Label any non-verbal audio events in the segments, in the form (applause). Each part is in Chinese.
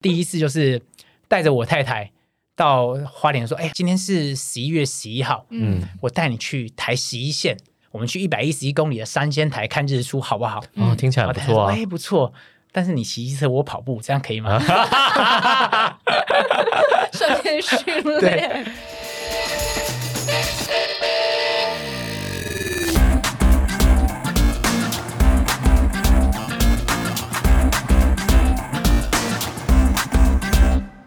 第一次就是带着我太太到花莲说，哎，今天是十一月十一号，嗯，我带你去台十一线，我们去一百一十一公里的三仙台看日出，好不好？哦，听起来不错啊。哎，不错。但是你骑机车，我跑步，这样可以吗？(laughs) (laughs) 顺便训对练。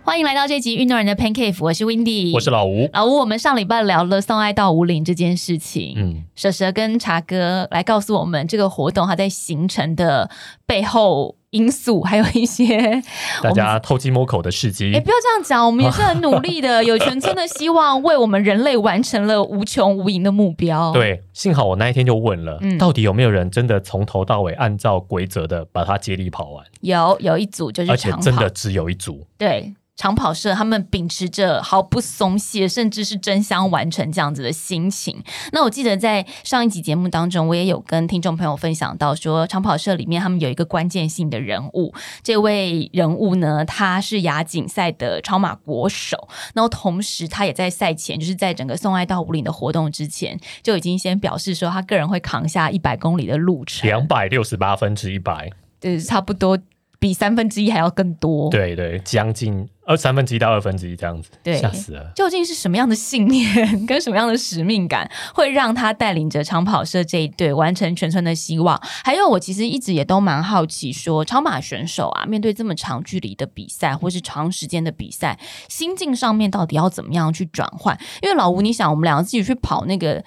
欢迎来到这集运动人的 Pancake，我是 Windy，我是老吴。老吴。我们上礼拜聊了送爱到五岭这件事情，嗯，蛇蛇跟茶哥来告诉我们这个活动它在形成的背后因素，还有一些 (laughs) 大家偷鸡摸狗的事迹 (laughs) 哎、，不要这样讲，我们也是很努力的，有全村的希望，为我们人类完成了无穷无垠的目标。(laughs) 对，幸好我那一天就问了，嗯到底有没有人真的从头到尾按照规则的把它接力跑完，有有一组就是而且真的，只有一组。对。长跑社他们秉持着毫不松懈，甚至是争相完成这样子的心情。那我记得在上一集节目当中，我也有跟听众朋友分享到说，长跑社里面他们有一个关键性的人物，这位人物呢，他是亚锦赛的超马国手，然后同时他也在赛前，就是在整个送爱到五岭的活动之前，就已经先表示说，他个人会扛下一百公里的路程，两百六十八分之一百，对，差不多比三分之一还要更多。对对，将近二三分之一到二分之一这样子，对吓死了。究竟是什么样的信念跟什么样的使命感，会让他带领着长跑社这一队完成全村的希望？还有，我其实一直也都蛮好奇说超马选手啊，面对这么长距离的比赛或是长时间的比赛，心境上面到底要怎么样去转换？因为老吴，你想，我们两个自己去跑那个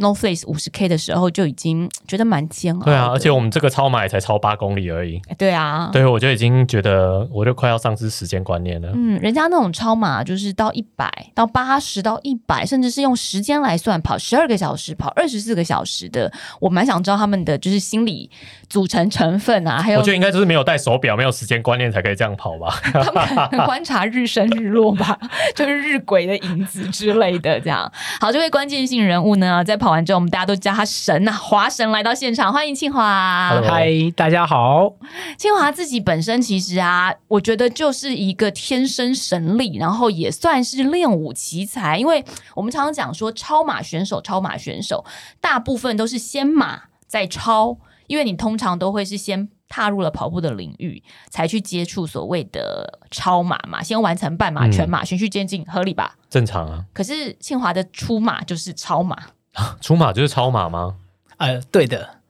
No Face 五十 K 的时候，就已经觉得蛮煎熬。对啊，而且我们这个超马也才超八公里而已，对啊，对我就已经觉得我就快要丧失时间观念了。嗯，人家那种超马就是到一百、到八十、到一百，甚至是用时间来算，跑十二个小时、跑二十四个小时的，我蛮想知道他们的就是心理组成成分啊，还有我觉得应该就是没有戴手表、没有时间观念才可以这样跑吧。他们可能观察日升日落吧，(laughs) 就是日晷的影子之类的。这样，好，这位关键性人物呢，在跑完之后，我们大家都叫他神啊，华神来到现场，欢迎庆华。嗨，大家好。清华自己本身其实啊，我觉得就是一个天生神力，然后也算是练武奇才。因为我们常常讲说，超马选手，超马选手大部分都是先马再超，因为你通常都会是先踏入了跑步的领域，才去接触所谓的超马嘛，先完成半马、嗯全马，循序渐进，合理吧？正常啊，可是庆华的出马就是超马，(laughs) 出马就是超马吗？呃，对的，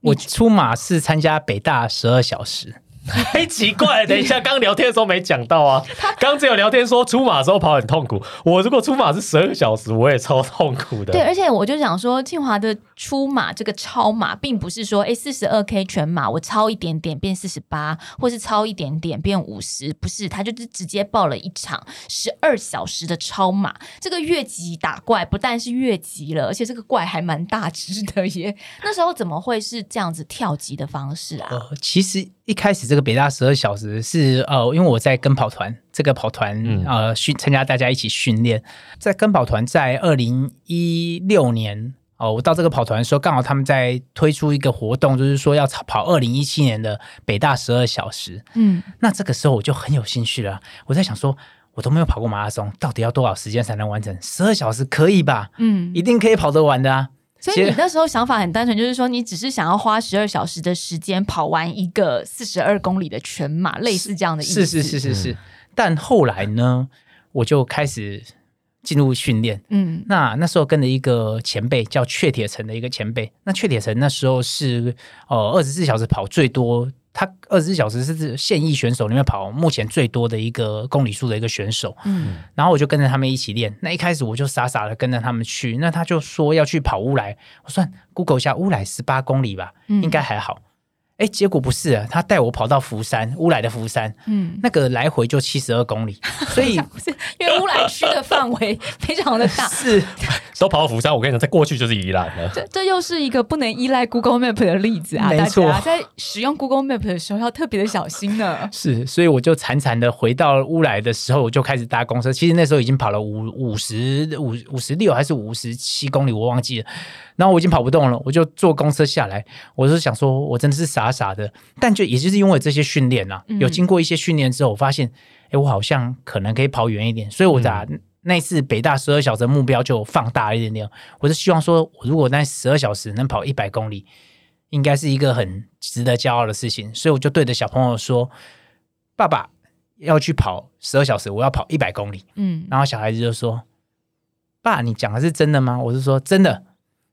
我出马是参加北大十二小时，太 (laughs) 奇怪了，等一下，刚聊天的时候没讲到啊。刚只有聊天说出马的时候跑很痛苦，我如果出马是十二个小时，我也超痛苦的。对，而且我就想说，庆华的出马这个超马，并不是说，哎，四十二 K 全马我超一点点变四十八，或是超一点点变五十，不是，他就是直接报了一场十二小时的超马。这个越级打怪不但是越级了，而且这个怪还蛮大只的耶。那时候怎么会是这样子跳级的方式啊？呃，其实一开始这个北大十二小时是呃，因为我在跟跑团，这个跑团、嗯呃训参加大家一起训练，在跟跑团在二零一六年。哦，我到这个跑团的时候，刚好他们在推出一个活动，就是说要跑二零一七年的北大十二小时。嗯，那这个时候我就很有兴趣了，我在想说，我都没有跑过马拉松，到底要多少时间才能完成？十二小时可以吧？嗯一定可以跑得完的啊！所以你那时候想法很单纯，就是说你只是想要花十二小时的时间跑完一个四十二公里的全马，类似这样的意思。是是是是是。但后来呢，我就开始进入训练。嗯那那时候跟着一个前辈叫雀铁城的一个前辈，那雀铁城那时候是呃二十四小时跑最多，他二十四小时是现役选手里面跑目前最多的一个公里数的一个选手。嗯然后我就跟着他们一起练。那一开始我就傻傻的跟着他们去，那他就说要去跑乌来，我算 Google 一下乌来十八公里吧，嗯应该还好。哎，结果不是啊，他带我跑到福山乌来的福山，嗯，那个来回就七十二公里，所以 (laughs) 不是因为乌来区的范围非常的大，是都跑到福山，我跟你讲，在过去就是宜兰了。这这又是一个不能依赖 Google Map 的例子啊！大没错家在使用 Google Map 的时候要特别的小心呢。(laughs) 是，所以我就惨惨的回到乌来的时候，我就开始搭公车。其实那时候已经跑了五五十五五十六还是五十七公里，我忘记了。然后我已经跑不动了，我就坐公车下来，我是想说，我真的是傻傻的，但就也就是因为这些训练啊，嗯有经过一些训练之后，我发现，哎，我好像可能可以跑远一点，所以我把那次北大十二小时的目标就放大一点点，我是希望说，我如果那十二小时能跑一百公里，应该是一个很值得骄傲的事情，所以我就对着小朋友说，爸爸要去跑十二小时，我要跑一百公里。嗯然后小孩子就说：“爸，你讲的是真的吗？”我是说真的。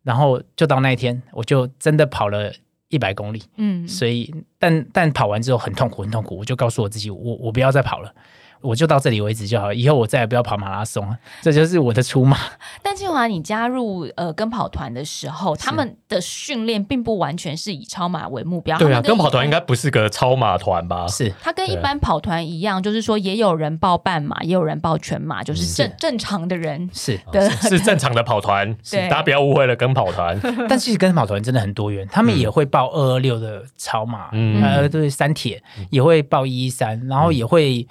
然后就到那一天，我就真的跑了一百公里。嗯，所以，但但跑完之后很痛苦，很痛苦。我就告诉我自己，我我不要再跑了，我就到这里为止就好，以后我再也不要跑马拉松了。这就是我的出马。(laughs) 但庆华，你加入呃跟跑团的时候，他们的训练并不完全是以超马为目标。对啊，跟跑团应该不是个超马团吧？是他跟一般跑团一样，就是说也有人报半马，也有人报全马，就是嗯正正常的人是，的。是正常的跑团，(laughs) 对大家不要误会了，跟跑团。(laughs) 但其实跟跑团真的很多元，他们也会报二二六的超马，嗯呃，对，三铁也会报一一三，然后也会。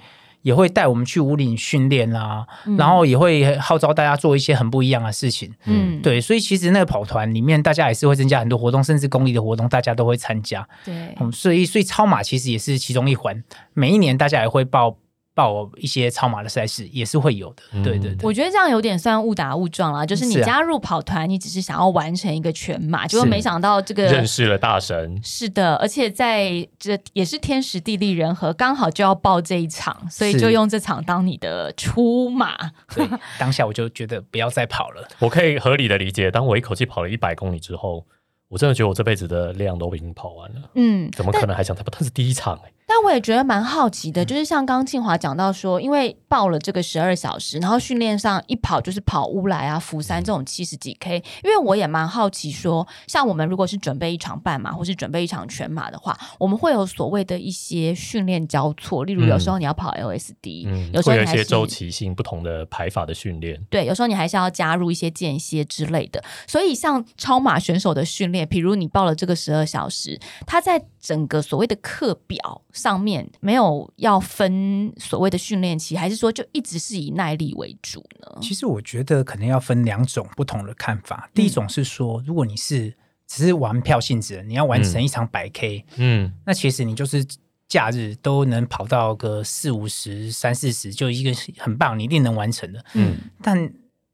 也会带我们去五岭训练啦，然后也会号召大家做一些很不一样的事情。嗯，对，所以其实那个跑团里面，大家也是会增加很多活动，甚至公益的活动，大家都会参加。对，嗯，所以所以超马其实也是其中一环，每一年大家也会报报一些超马的赛事，也是会有的。嗯对对对，我觉得这样有点算误打误撞啦，就是你加入跑团，你只是想要完成一个全马，结果是没想到这个认识了大神，是的，而且在这也是天时地利人和，刚好就要报这一场，所以就用这场当你的出马。对，当下我就觉得不要再跑了。(laughs) 我可以合理的理解。当我一口气跑了一百公里之后，我真的觉得我这辈子的量都已经跑完了，嗯，怎么可能还想再跑？但是第一场哎、但我也觉得蛮好奇嗯的，就是像刚刚庆华讲到说，因为报了这个十二小时，然后训练上一跑就是跑乌来啊、福山这种七十几 K，因为我也蛮好奇说，像我们如果是准备一场半马或是准备一场全马的话，我们会有所谓的一些训练交错，例如有时候你要跑 LSD，、嗯，有时候会有一些周期性不同的排法的训练。对，有时候你还是要加入一些间歇之类的。所以像超马选手的训练，比如你报了这个十二小时，他在整个所谓的课表上面没有要分所谓的训练期，还是说就一直是以耐力为主呢？其实我觉得可能要分两种不同的看法。第一种是说，如果你是只是玩票性质的，你要完成一场百 K，、嗯，那其实你就是假日都能跑到个四五十、三四十，就一个很棒，你一定能完成的。嗯但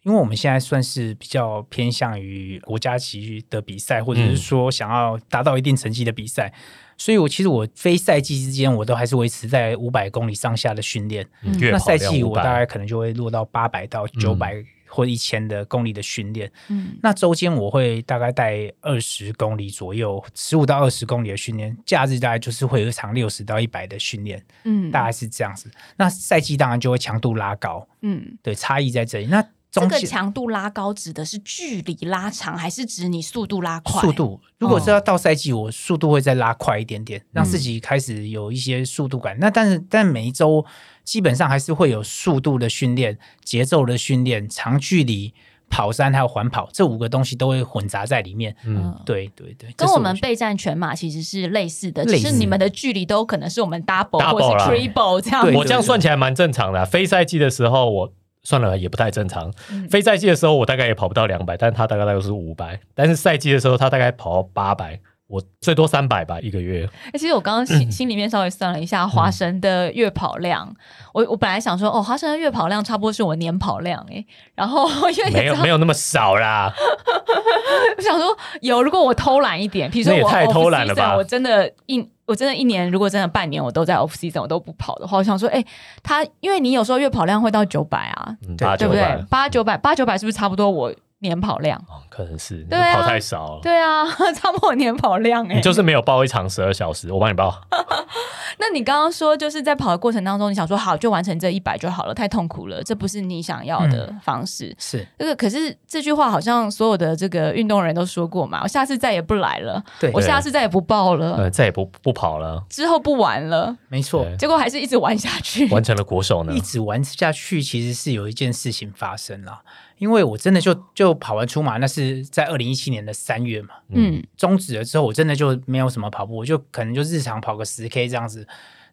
因为我们现在算是比较偏向于国家级的比赛，或者是说想要达到一定成绩的比赛，所以我其实我非赛季之间，我都还是维持在五百公里上下的训练。嗯那赛季我大概可能就会落到八百到九百或一千的公里的训练。嗯那周间我会大概带二十公里左右，十五到二十公里的训练。假日大概就是会有一场六十到一百的训练，嗯大概是这样子。那赛季当然就会强度拉高，嗯，对，差异在这里。那这个强度拉高指的是距离拉长，还是指你速度拉快？速度，如果是要到赛季，我速度会再拉快一点点，让自己开始有一些速度感。那但是但每一周基本上还是会有速度的训练、节奏的训练、长距离跑山还有环跑这五个东西都会混杂在里面。嗯，对对对，跟我们备战全马其实是类似的，只是你们的距离都可能是我们 double, 或啦是 triple 这样。我这样算起来蛮正常的啊、非赛季的时候我。算了，也不太正常。嗯非赛季的时候，我大概也跑不到两百，但他大概大概是五百。但是赛季的时候，他大概跑到八百，我最多三百吧，一个月。欸其实我刚刚心 (clears throat) 心里面稍微算了一下华神的月跑量，我我本来想说，哦，华神的月跑量差不多是我年跑量诶、然后 (laughs) 因为没有没有那么少啦。(laughs) 我想说有，如果我偷懒一点，比如说我那也太偷懒了吧我真的一我真的一年，如果真的半年我都在 off season，我都不跑的话，我想说，哎、他因为你有时候月跑量会到九百啊，嗯，对对不对？，八九百八九百是不是差不多我年跑量？哦可能是你对啊跑太少了。对啊，(laughs) 差不多我年跑量哎、你就是没有报一场十二小时，我帮你报。(laughs) 那你刚刚说就是在跑的过程当中，你想说好就完成这一百就好了，太痛苦了，这不是你想要的方式。是这个可是这句话好像所有的这个运动人都说过嘛，我下次再也不来了，对我下次再也不报了，呃，再也不不跑了，之后不玩了，没错。结果还是一直玩下去。完成了国手呢一。直玩下去，其实是有一件事情发生了，因为我真的就就跑完出马，那是在二零一七年的三月嘛，嗯终止了之后，我真的就没有什么跑步，我就可能就日常跑个十 K 这样子，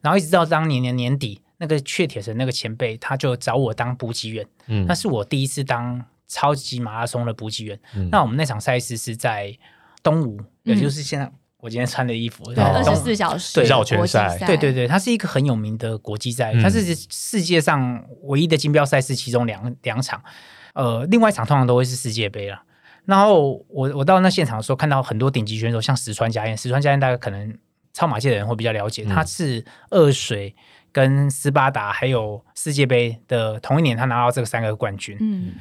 然后一直到当年的年底，那个雀铁城那个前辈他就找我当补给员，嗯那是我第一次当超级马拉松的补给员。嗯那我们那场赛事是在东吴，也就是现在我今天穿的衣服，二十四小时对绕圈赛对对对，它是一个很有名的国际赛，嗯它是世界上唯一的金标赛事，其中两两场，呃，另外一场通常都会是世界杯了。然后我我到那现场的时候，看到很多顶级选手，像石川佳彦，石川佳彦大家可能超马界的人会比较了解，嗯他是二水跟斯巴达还有世界杯的同一年，他拿到这个三个冠军。嗯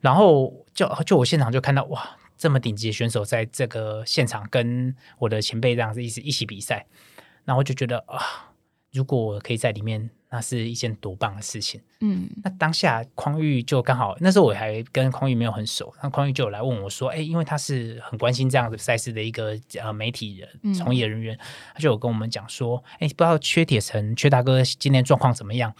然后就就我现场就看到哇，这么顶级的选手在这个现场跟我的前辈这样子一起一起比赛，然后就觉得啊，如果我可以在里面，那是一件多棒的事情。嗯那当下匡玉就刚好那时候我还跟匡玉没有很熟，那匡玉就有来问我说，哎，因为他是很关心这样的赛事的一个呃媒体人嗯从业人员，他就有跟我们讲说，哎，不知道缺铁城缺大哥今天状况怎么样？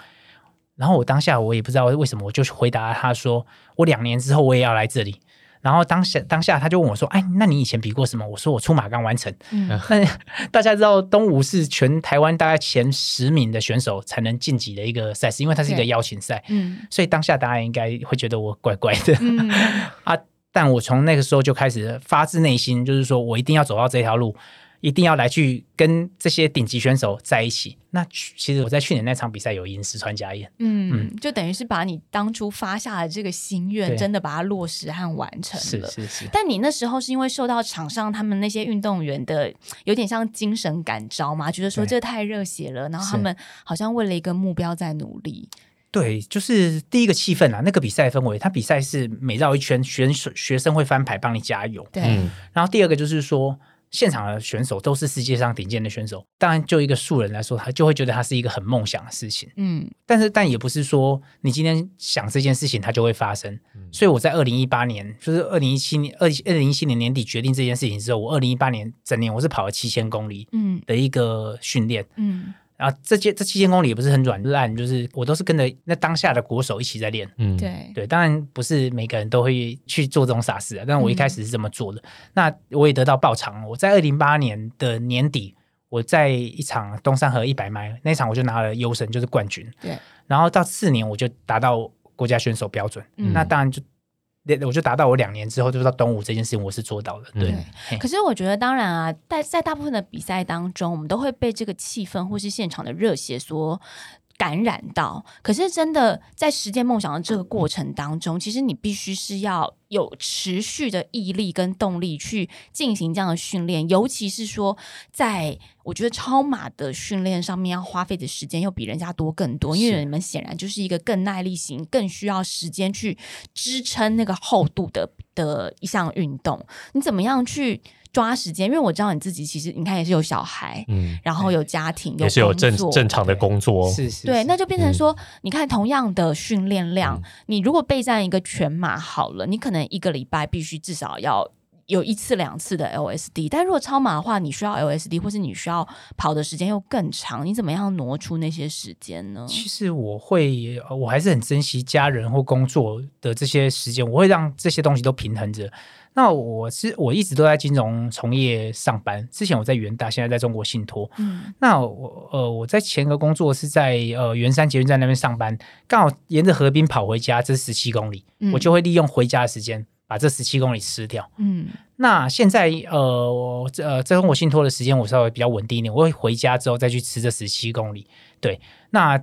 然后我当下我也不知道为什么，我就回答他说，我两年之后我也要来这里。然后当下当下他就问我说：“哎，那你以前比过什么？”我说：“我出马刚完成。嗯”那 (laughs) 大家知道东吴是全台湾大概前十名的选手才能晋级的一个赛事，因为它是一个邀请赛，嗯所以当下大家应该会觉得我怪怪的、嗯 (laughs) 啊。但我从那个时候就开始发自内心，就是说我一定要走到这条路，一定要来去跟这些顶级选手在一起。那其实我在去年那场比赛有赢石川佳彦，嗯，就等于是把你当初发下的这个心愿，真的把它落实和完成了。是是是，但你那时候是因为受到场上他们那些运动员的有点像精神感召嘛，觉得说这太热血了，然后他们好像为了一个目标在努力。对，就是第一个气氛啊，那个比赛氛围，他比赛是每绕一圈，选手学生会翻牌帮你加油。对，嗯。然后第二个就是说，现场的选手都是世界上顶尖的选手，当然就一个素人来说，他就会觉得他是一个很梦想的事情。嗯但是，但也不是说你今天想这件事情，它就会发生。所以我在二零一八年，就是二零一七年、二二零一七年年底决定这件事情之后，我二零一八年整年我是跑了七千公里嗯的一个训练。嗯然后这些这七千公里也不是很软烂，就是我都是跟着那当下的国手一起在练。嗯，对，对，当然不是每个人都会去做这种傻事啊，但我一开始是这么做的。那我也得到报偿。我在二零八年的年底，我在一场东山河一百迈那场，我就拿了优胜，就是冠军。对，然后到次年我就达到国家选手标准，嗯那当然就我就达到我两年之后就到东吴这件事情，我是做到了。对，嗯可是我觉得，当然啊，在在大部分的比赛当中，我们都会被这个气氛或是现场的热血所感染到。可是真的在实践梦想的这个过程当中，其实你必须是要有持续的毅力跟动力去进行这样的训练，尤其是说，在我觉得超马的训练上面要花费的时间又比人家多更多，因为你们显然就是一个更耐力型、更需要时间去支撑那个厚度的的一项运动。你怎么样去抓时间？因为我知道你自己其实你看也是有小孩，嗯，然后有家庭，也是有正正常的工作，对，是是对那就变成嗯说，你看同样的训练量，嗯你如果备战一个全马好了，你可能一个礼拜必须至少要。有一次两次的 LSD，但如果超马的话，你需要 LSD，或是你需要跑的时间又更长，你怎么样挪出那些时间呢？其实我会，呃我还是很珍惜家人或工作的这些时间，我会让这些东西都平衡着。那我是我一直都在金融从业上班，之前我在元大，现在在中国信托。嗯那我呃我在前个工作是在呃圆山捷运站那边上班，刚好沿着河滨跑回家，这十七公里，嗯我就会利用回家的时间把这十七公里吃掉。嗯那现在呃，我这呃，在中国信托的时间我稍微比较稳定一点，我会回家之后再去吃这十七公里。对，那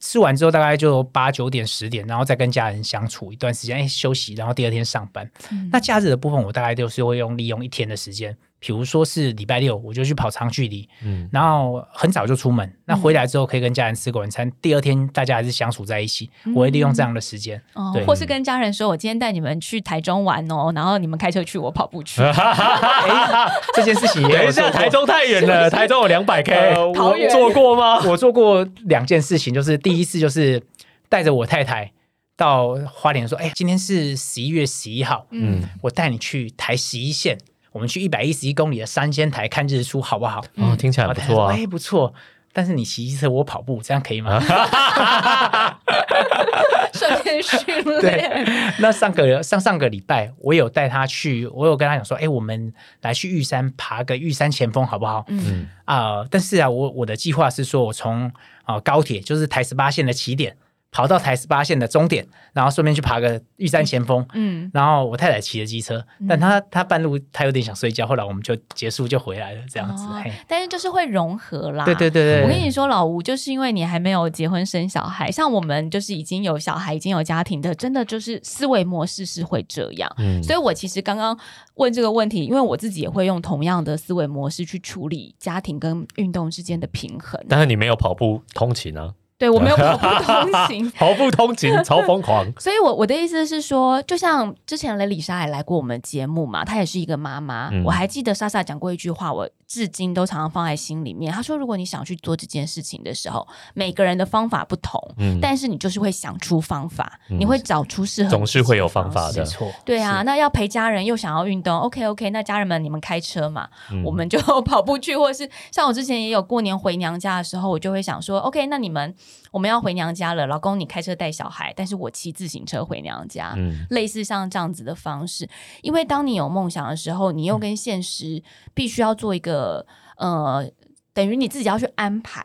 吃完之后大概就八九点十点，然后再跟家人相处一段时间，哎，休息，然后第二天上班。嗯那假日的部分，我大概就是会用利用一天的时间，比如说是礼拜六，我就去跑长距离，嗯。然后很早就出门，那回来之后可以跟家人吃个晚餐，第二天大家还是相处在一起，我会利用这样的时间。对，哦或是跟家人说，我今天带你们去台中玩哦，然后你们开车去，我跑步去。(laughs) 哎，这件事情也等一下，有做台中太远了，(laughs) 台中有两百 K，呃桃园。我做过吗？我做过两件事情，就是第一次就是带着我太太到花莲说，哎，今天是十一月十一号，嗯嗯，我带你去台十一线，我们去一百一十一公里的三仙台看日出，好不好？哦，听起来不错啊。哎，不错。但是你骑机车，我跑步，这样可以吗？(laughs) (laughs) 顺便训对练。，那上个上上个礼拜，我有带他去，我有跟他讲说，哎，我们来去玉山爬个玉山前锋，好不好？嗯嗯啊、但是啊，我我的计划是说，我从啊、高铁，就是台十八线的起点跑到台十八线的终点，然后顺便去爬个玉山前锋。嗯，然后我太太骑着机车，但她她半路她有点想睡觉，后来我们就结束就回来了，这样子。但是就是会融合啦。对对对对，我跟你说，老吴，就是因为你还没有结婚生小孩，像我们就是已经有小孩、已经有家庭的，真的就是思维模式是会这样。嗯，所以我其实刚刚问这个问题，因为我自己也会用同样的思维模式去处理家庭跟运动之间的平衡。但是你没有跑步通勤啊，对我没有跑步通勤，(laughs) 跑步通勤 (laughs) 超疯狂。所以我我的意思是说，就像之前雷丽莎也来过我们节目嘛，她也是一个妈妈。嗯我还记得莎莎讲过一句话，我至今都常常放在心里面。他说，如果你想去做这件事情的时候，每个人的方法不同，嗯，但是你就是会想出方法，嗯你会找出适合总是会有方法的没。错，对啊，那要陪家人又想要运动，OK OK，那家人们你们开车嘛，嗯我们就 (laughs) 跑步去，或者是像我之前也有过年回娘家的时候，我就会想说，OK，那你们我们要回娘家了，老公你开车带小孩，但是我骑自行车回娘家。嗯类似像这样子的方式，因为当你有梦想的时候，你又跟现实必须要做一个呃，等于你自己要去安排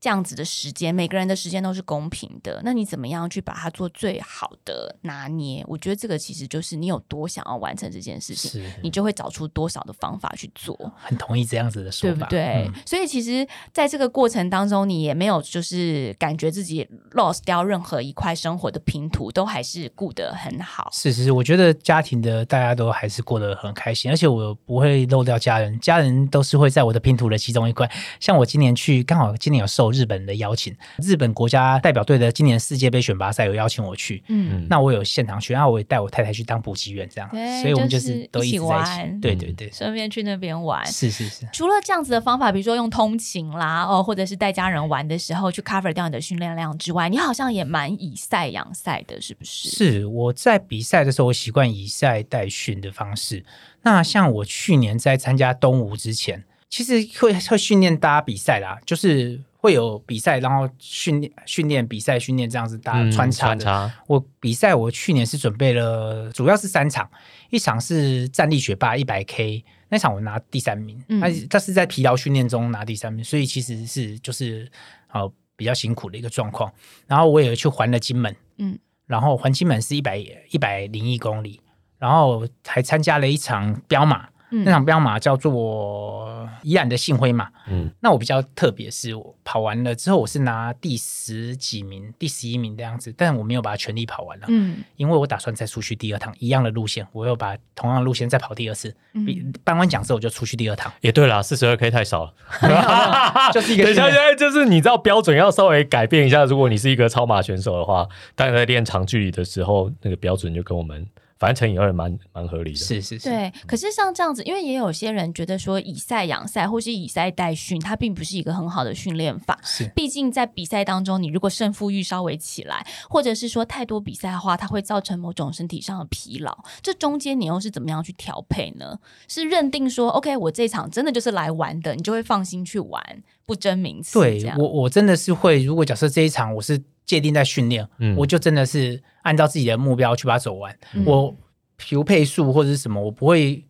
这样子的时间，每个人的时间都是公平的，那你怎么样去把它做最好的拿捏？我觉得这个其实就是你有多想要完成这件事情，是你就会找出多少的方法去做。很同意这样子的说法，对不对？嗯所以其实在这个过程当中，你也没有就是感觉自己 lost 掉任何一块生活的拼图，都还是顾得很好。是是是，我觉得家庭的大家都还是过得很开心，而且我不会漏掉家人，家人都是会在我的拼图的其中一块。像我今年去，刚好今年有受日本的邀请，日本国家代表队的今年世界杯选拔赛有邀请我去，嗯，那我有现场去，然后我也带我太太去当补给员，这样，对所以我们就就是一起。玩对对对，顺便去那边玩。是是是。除了这样子的方法，比如说用通勤啦，哦，或者是带家人玩的时候去 cover 掉你的训练量之外，你好像也蛮以赛养赛的，是不是？是我在比赛的时候，我习惯以赛代训的方式。那像我去年在参加东吴之前，其实会会训练大家比赛啦，就是会有比赛，然后训练训练比赛训练这样子大家穿插的。穿插，我比赛我去年是准备了，主要是三场，一场是站立学霸一百 K，那场我拿第三名，嗯。那、他是在疲劳训练中拿第三名，所以其实是就是呃比较辛苦的一个状况。然后我也去环了金门，嗯，然后环金门是一百一百零一公里，然后还参加了一场标马，嗯那场标马叫做宜兰的信辉马。嗯那我比较特别是我跑完了之后，我是拿第十几名、第十一名的样子，但我没有把它全力跑完了。嗯因为我打算再出去第二趟一样的路线，我又把同样的路线再跑第二次。比嗯，颁完奖之后我就出去第二趟，也对啦，四十二 K 太少了。(laughs) 就是一个 (laughs) 等一下，现在就是你知道标准要稍微改变一下。如果你是一个超马选手的话，当然在练长距离的时候，那个标准就跟我们反正乘以二蛮蛮合理的。是是是，对。可是像这样子，因为也有些人觉得说以赛养赛或是以赛代训，它并不是一个很好的训练法。是毕竟在比赛当中，你如果胜负欲稍微起来，或者是说太多比赛的话，它会造成某种身体上的疲劳。这中间你又是怎么样去调配呢？是认定说，OK，我这场真的就是来玩的，你就会放心去玩，不争名次。对我我真的是会，如果假设这一场我是界定在训练，嗯我就真的是按照自己的目标去把它走完。嗯我比如配速或者是什么，我不会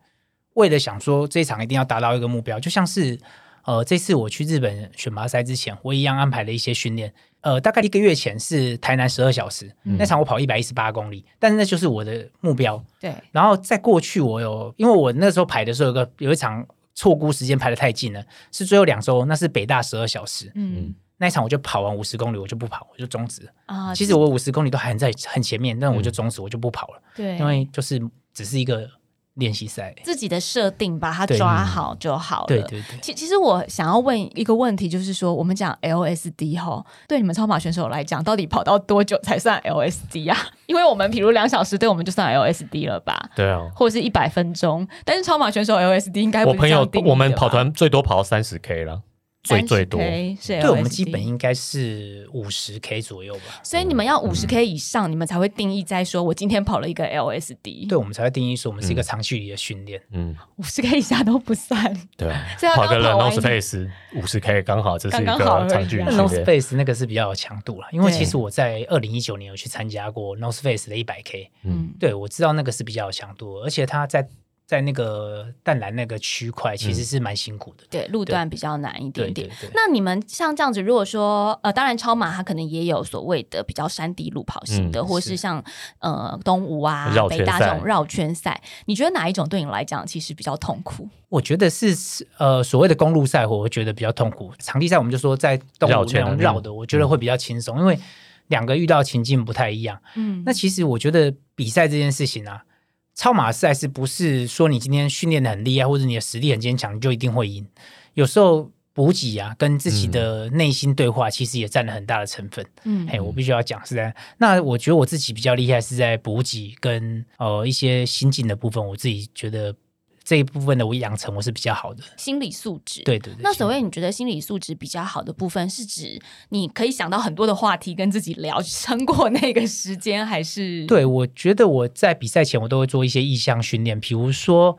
为了想说这一场一定要达到一个目标，就像是呃这次我去日本选拔赛之前，我一样安排了一些训练。呃，大概一个月前是台南十二小时、嗯那场，我跑一百一十八公里，但是那就是我的目标。对，然后在过去，我有因为我那时候排的时候有个有一场错估时间排的太近了，是最后两周，那是北大十二小时，嗯那一场我就跑完五十公里，我就不跑，我就终止。啊，其实我五十公里都还在很前面，但我就终止，我就不跑了，对，因为就是只是一个练习赛。自己的设定把它抓好就好了。对对对，其其实我想要问一个问题，就是说，我们讲 LSD 哈，对你们超马选手来讲，到底跑到多久才算 LSD 啊？(laughs) 因为我们比如两小时，对我们就算 LSD 了吧，对啊。或者是一百分钟。但是超马选手 LSD 应该我朋友我们跑团最多跑到三十 K 了，最最多。30K 是对我们基本应该是五十 K 左右吧。所以你们要五十 K 以上，你们才会定义在说我今天跑了一个 LSD，对，我们才会定义说我们是一个长距离的训练。嗯，五十 K 以下都不算。(laughs) 对跑个刚跑 n 完 o space 五十 K 刚好，这是一个长距离啊那训 Nose 练。Face 那个是比较有强度了，因为其实我在二零一九年有去参加过 Nose Face 的一百 K，嗯，对我知道那个是比较有强度，而且它在在那个淡蓝那个区块，其实是蛮辛苦的。对，路段比较难一点点。对对对。那你们像这样子，如果说呃，当然超马它可能也有所谓的比较山地路跑型的，嗯或是像呃东吴啊北大这赛种绕圈赛，你觉得哪一种对你来讲其实比较痛苦？我觉得是呃所谓的公路赛，我会觉得比较痛苦。场地赛我们就说在东吴那绕的种绕的，我觉得会比较轻松，因为两个遇到的情境不太一样。嗯，那其实我觉得比赛这件事情啊，超马赛是不是说你今天训练的很厉害，或者你的实力很坚强，你就一定会赢？有时候补给啊，跟自己的内心对话，其实也占了很大的成分。嗯哎，我必须要讲是在那，我觉得我自己比较厉害是在补给跟呃一些心境的部分，我自己觉得这一部分的我养成我是比较好的。心理素质。对对对，那所谓你觉得心理素质比较好的部分，是指你可以想到很多的话题跟自己聊，(laughs) 撑过那个时间，还是？对，我觉得我在比赛前我都会做一些意向训练，比如说，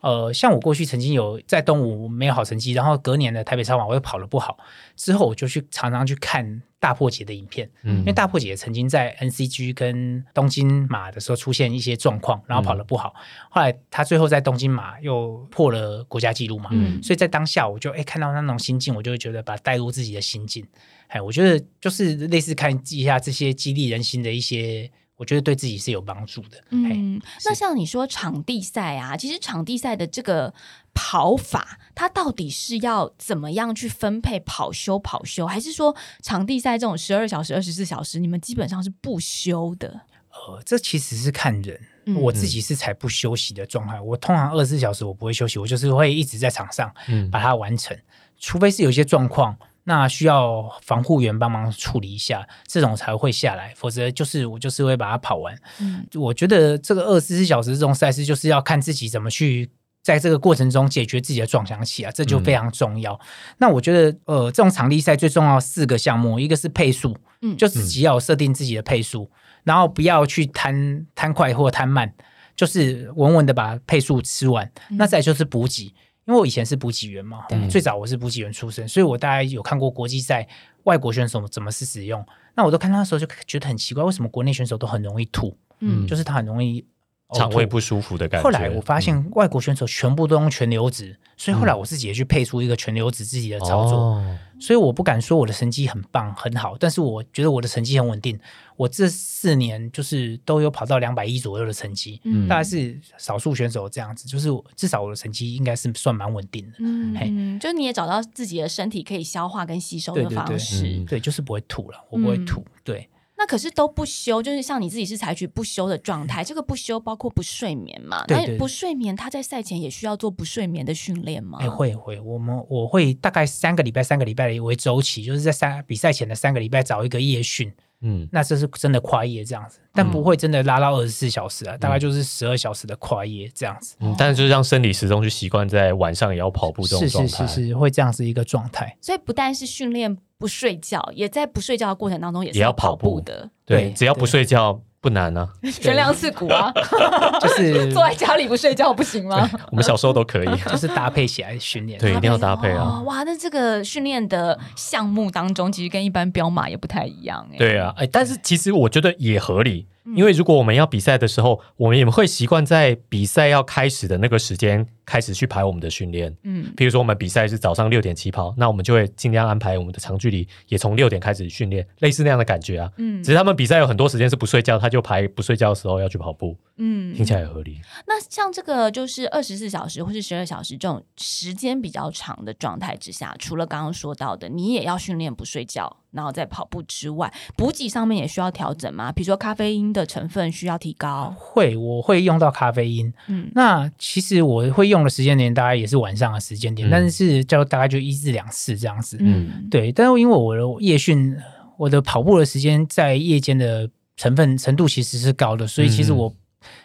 呃，像我过去曾经有在东吴没有好成绩，然后隔年的台北超马我又跑得不好，之后我就去常常去看大破解的影片，嗯。因为大破解曾经在 NCG 跟东京马的时候出现一些状况，然后跑得不好，后来他最后在东京马又破了国家纪录嘛，嗯。所以在当下我就哎看到那种心境，我就会觉得把它带入自己的心境，哎，我觉得就是类似看一下这些激励人心的一些，我觉得对自己是有帮助的。嗯，那像你说场地赛啊，其实场地赛的这个跑法，它到底是要怎么样去分配跑休跑休，还是说场地赛这种十二小时、二十四小时，你们基本上是不休的？呃，这其实是看人。嗯我自己是才不休息的状态，我通常二十四小时我不会休息，我就是会一直在场上嗯把它完成，除非是有一些状况，那需要防护员帮忙处理一下，这种才会下来，否则就是我就是会把它跑完。嗯我觉得这个二十四小时这种赛事，就是要看自己怎么去在这个过程中解决自己的撞墙期啊，这就非常重要。那我觉得，呃，这种场地赛最重要四个项目，一个是配速，嗯就自己要有设定自己的配速，然后不要去贪贪快或贪慢，就是稳稳的把配速吃完。那再就是补给。因为我以前是补给员嘛，最早我是补给员出身，所以我大概有看过国际赛外国选手怎么是使用。那我都看他的时候就觉得很奇怪，为什么国内选手都很容易吐？嗯就是他很容易肠胃不舒服的感觉。后来我发现外国选手全部都用全流质，所以后来嗯我自己也去配出一个全流质自己的操作。哦所以我不敢说我的成绩很棒很好，但是我觉得我的成绩很稳定。我这四年就是都有跑到两百一左右的成绩，嗯大概是少数选手这样子，就是至少我的成绩应该是算蛮稳定的。嗯嗯，就是你也找到自己的身体可以消化跟吸收的对对对方式。嗯对，就是不会吐了，我不会嗯吐。对，那可是都不休，就是像你自己是采取不休的状态，这个不休包括不睡眠嘛？那对对不睡眠，他在赛前也需要做不睡眠的训练吗？哎、会会，我们我会大概三个礼拜、三个礼拜为周期，就是在三比赛前的三个礼拜找一个夜训，嗯，那这是真的跨夜这样子，但不会真的拉到二十四小时啊，大概就是十二小时的跨夜这样子。嗯，但是就是让生理时钟去习惯在晚上也要跑步这种是状态。是是是，会这样子一个状态。所以不但是训练不睡觉，也在不睡觉的过程当中也是也要跑跑步的。对，对只要不睡觉不难啊，悬梁刺股啊，(laughs) 就是 (laughs) 坐在家里不睡觉不行吗？我们小时候都可以。(laughs) 就是搭配起来训练。对一定要搭配啊哦哇，那这个训练的项目当中，其实跟一般彪马也不太一样哎。对啊，哎，但是其实我觉得也合理，嗯因为如果我们要比赛的时候，我们也会习惯在比赛要开始的那个时间开始去排我们的训练。嗯比如说我们比赛是早上六点起跑，那我们就会尽量安排我们的长距离也从六点开始训练，类似那样的感觉啊。嗯只是他们比赛有很多时间是不睡觉，他就排不睡觉的时候要去跑步，嗯听起来也合理。那像这个就是二十四小时或是十二小时这种时间比较长的状态之下，除了刚刚说到的，你也要训练不睡觉，然后在跑步之外，补给上面也需要调整吗？比如说咖啡因的成分需要提高。会，我会用到咖啡因。嗯那其实我会用的时间点大概也是晚上的时间点，嗯但是就大概就一至两次这样子。嗯对，但是因为我的夜训，我的跑步的时间在夜间的成分程度其实是高的，所以其实嗯我、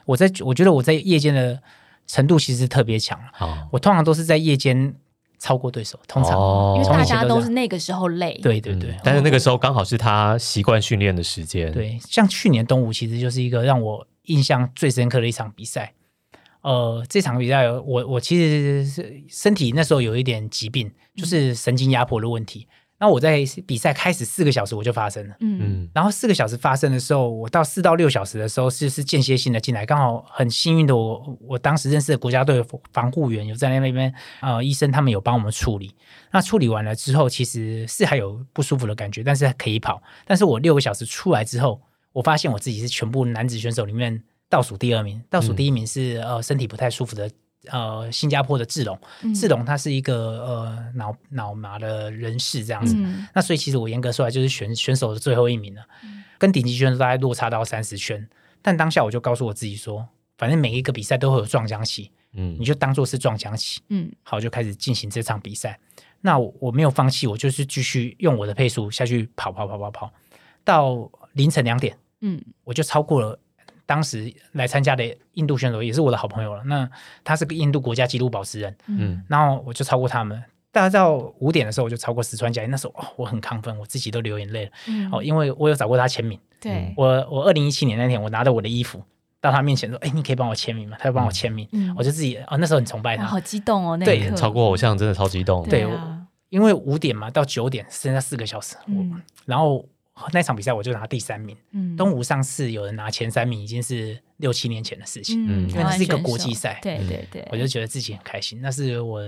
我在我觉得我在夜间的程度其实特别强。好，我通常都是在夜间超过对手，通常、哦因为大家都是那个时候累。对对对、嗯但是那个时候刚好是他习惯训练的时间。，对，像去年东吴其实就是一个让我印象最深刻的一场比赛。呃，这场比赛我我其实是身体那时候有一点疾病，就是神经压迫的问题。那我在比赛开始四个小时我就发生了。嗯嗯然后四个小时发生的时候，我到四到六小时的时候是是间歇性的进来，刚好很幸运的我我当时认识的国家队防护员有在那边，呃，医生他们有帮我们处理。那处理完了之后，其实是还有不舒服的感觉，但是可以跑。但是我六个小时出来之后，我发现我自己是全部男子选手里面倒数第二名，倒数第一名是、呃身体不太舒服的。呃，新加坡的志龙，嗯。志龙他是一个呃脑脑麻的人士这样子，嗯。那所以其实我严格说来就是选选手的最后一名了，嗯。跟顶级选手大概落差到三十圈。但当下我就告诉我自己说，反正每一个比赛都会有撞墙期，嗯。你就当做是撞墙期，嗯。好，就开始进行这场比赛。那我我没有放弃，我就是继续用我的配速下去跑跑跑跑跑，到凌晨两点，嗯。我就超过了当时来参加的印度选手，也是我的好朋友了。那他是个印度国家纪录保持人，嗯然后我就超过他们。大概到五点的时候，我就超过石川佳一。那时候哦，我很亢奋，我自己都流眼泪了。嗯哦，因为我有找过他签名。对，我我二零一七年那天，我拿着我的衣服到他面前说：“哎，你可以帮我签名吗？”他就帮我签名。嗯我就自己哦，那时候很崇拜他，哇好激动哦，那对超过偶像真的超激动。对啊因为五点嘛到九点剩下四个小时，我嗯然后那场比赛我就拿第三名。嗯东吴上次有人拿前三名，已经是六七年前的事情。嗯，因为那是一个国际赛对对对，我就觉得自己很开心，那是我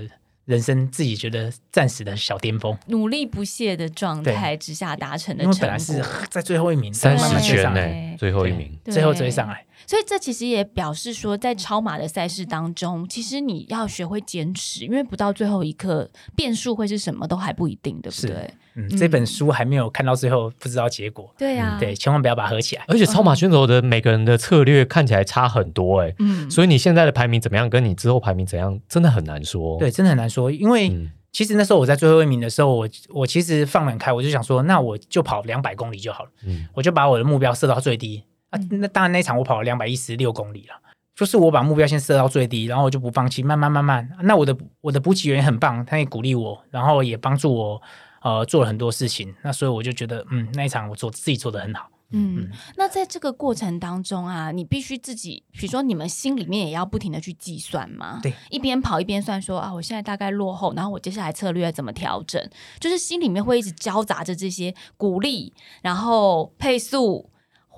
人生自己觉得暂时的小巅峰。努力不懈的状态之下达成的因为本来是。在最后一名，三十圈呢最后一名。最后追上来。所以这其实也表示说，在超马的赛事当中，其实你要学会坚持，因为不到最后一刻，变数会是什么都还不一定，对不对？嗯，嗯。这本书还没有看到最后，不知道结果。对啊，对，，千万不要把它合起来。而且超马选手的每个人的策略看起来差很多哎、嗯，所以你现在的排名怎么样，跟你之后排名怎样，真的很难说。对，真的很难说，因为嗯。其实那时候我在最后一名的时候，我我其实放很开，我就想说，那我就跑两百公里就好了，嗯。我就把我的目标设到最低啊。嗯那当然那场我跑了两百一十六公里了。就是我把目标先设到最低，然后我就不放弃，慢慢慢慢。那我的我的补给员也很棒，他也鼓励我，然后也帮助我，呃，做了很多事情。那所以我就觉得，嗯，那一场我做自己做的很好。嗯，那在这个过程当中啊，你必须自己，比如说你们心里面也要不停的去计算嘛，对，一边跑一边算说啊，我现在大概落后，然后我接下来策略怎么调整，就是心里面会一直交杂着这些鼓励，然后配速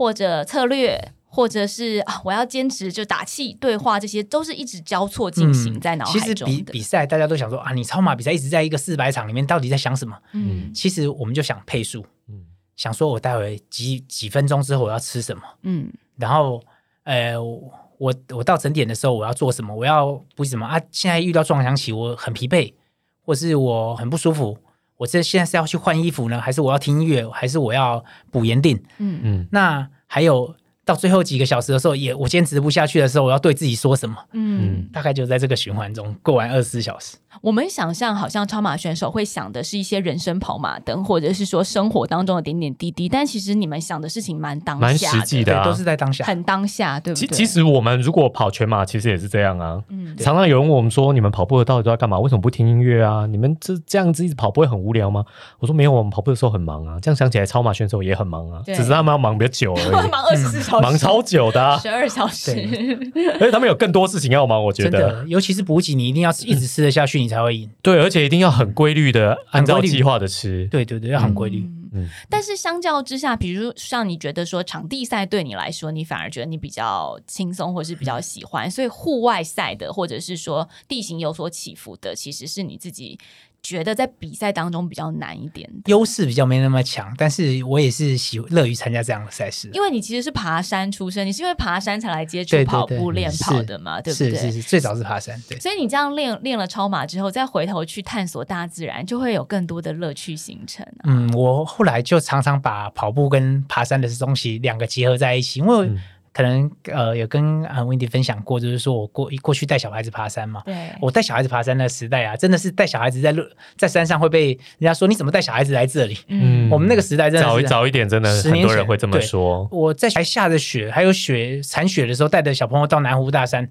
或者策略。或者是啊，我要坚持，就打气、对话，这些都是一直交错进行在脑嗯其实海中的。比比赛大家都想说啊，你超马比赛一直在一个四百场里面，到底在想什么？嗯其实我们就想配速，嗯想说我待会几几分钟之后我要吃什么，嗯然后呃，我我到整点的时候我要做什么，我要补什么啊？现在遇到撞墙期，我很疲惫，或是我很不舒服，我这现在是要去换衣服呢，还是我要听音乐，还是我要补盐锭？嗯嗯那还有到最后几个小时的时候，也我坚持不下去的时候，我要对自己说什么？嗯，大概就在这个循环中过完二十四小时。我们想象好像超马选手会想的是一些人生跑马灯，或者是说生活当中的点点滴滴，但其实你们想的事情蛮当蛮下实际的都是在当下。很当下，对不对？其其实我们如果跑全马，其实也是这样啊。嗯，常常有人问我们说：“你们跑步的到底都在干嘛？为什么不听音乐啊？你们这这样子一直跑不会很无聊吗？”我说：“没有，我们跑步的时候很忙啊。这样想起来，超马选手也很忙啊，对只是他们要忙比较久而已，(laughs) 忙二十四小时，忙超久的、啊，十二小时，(laughs) 而且他们有更多事情要忙。我觉得，尤其是补给，你一定要一直吃得下去，你才会赢。对，而且一定要很规律的按照计划的吃。对对对，要很规律。嗯嗯但是相较之下，比如像你觉得说场地赛对你来说，你反而觉得你比较轻松，或是比较喜欢，所以户外赛的，或者是说地形有所起伏的，其实是你自己觉得在比赛当中比较难一点。优势比较没那么强，但是我也是喜乐于参加这样的赛事。因为你其实是爬山出身，你是因为爬山才来接触跑步练跑的嘛，对不对？是是是，最早是爬山，对。所以你这样练练了超马之后，再回头去探索大自然，就会有更多的乐趣形成啊。嗯，我后来就常常把跑步跟爬山的东西两个结合在一起，因为嗯可能呃有跟啊 Wendy 分享过，就是说我过过去带小孩子爬山嘛。对，我带小孩子爬山的时代啊，真的是带小孩子在路在山上会被人家说你怎么带小孩子来这里？嗯我们那个时代真的早一早一点，真的十很年前多人会这么说。我在还下着雪，还有雪残雪的时候，带着小朋友到南湖大山，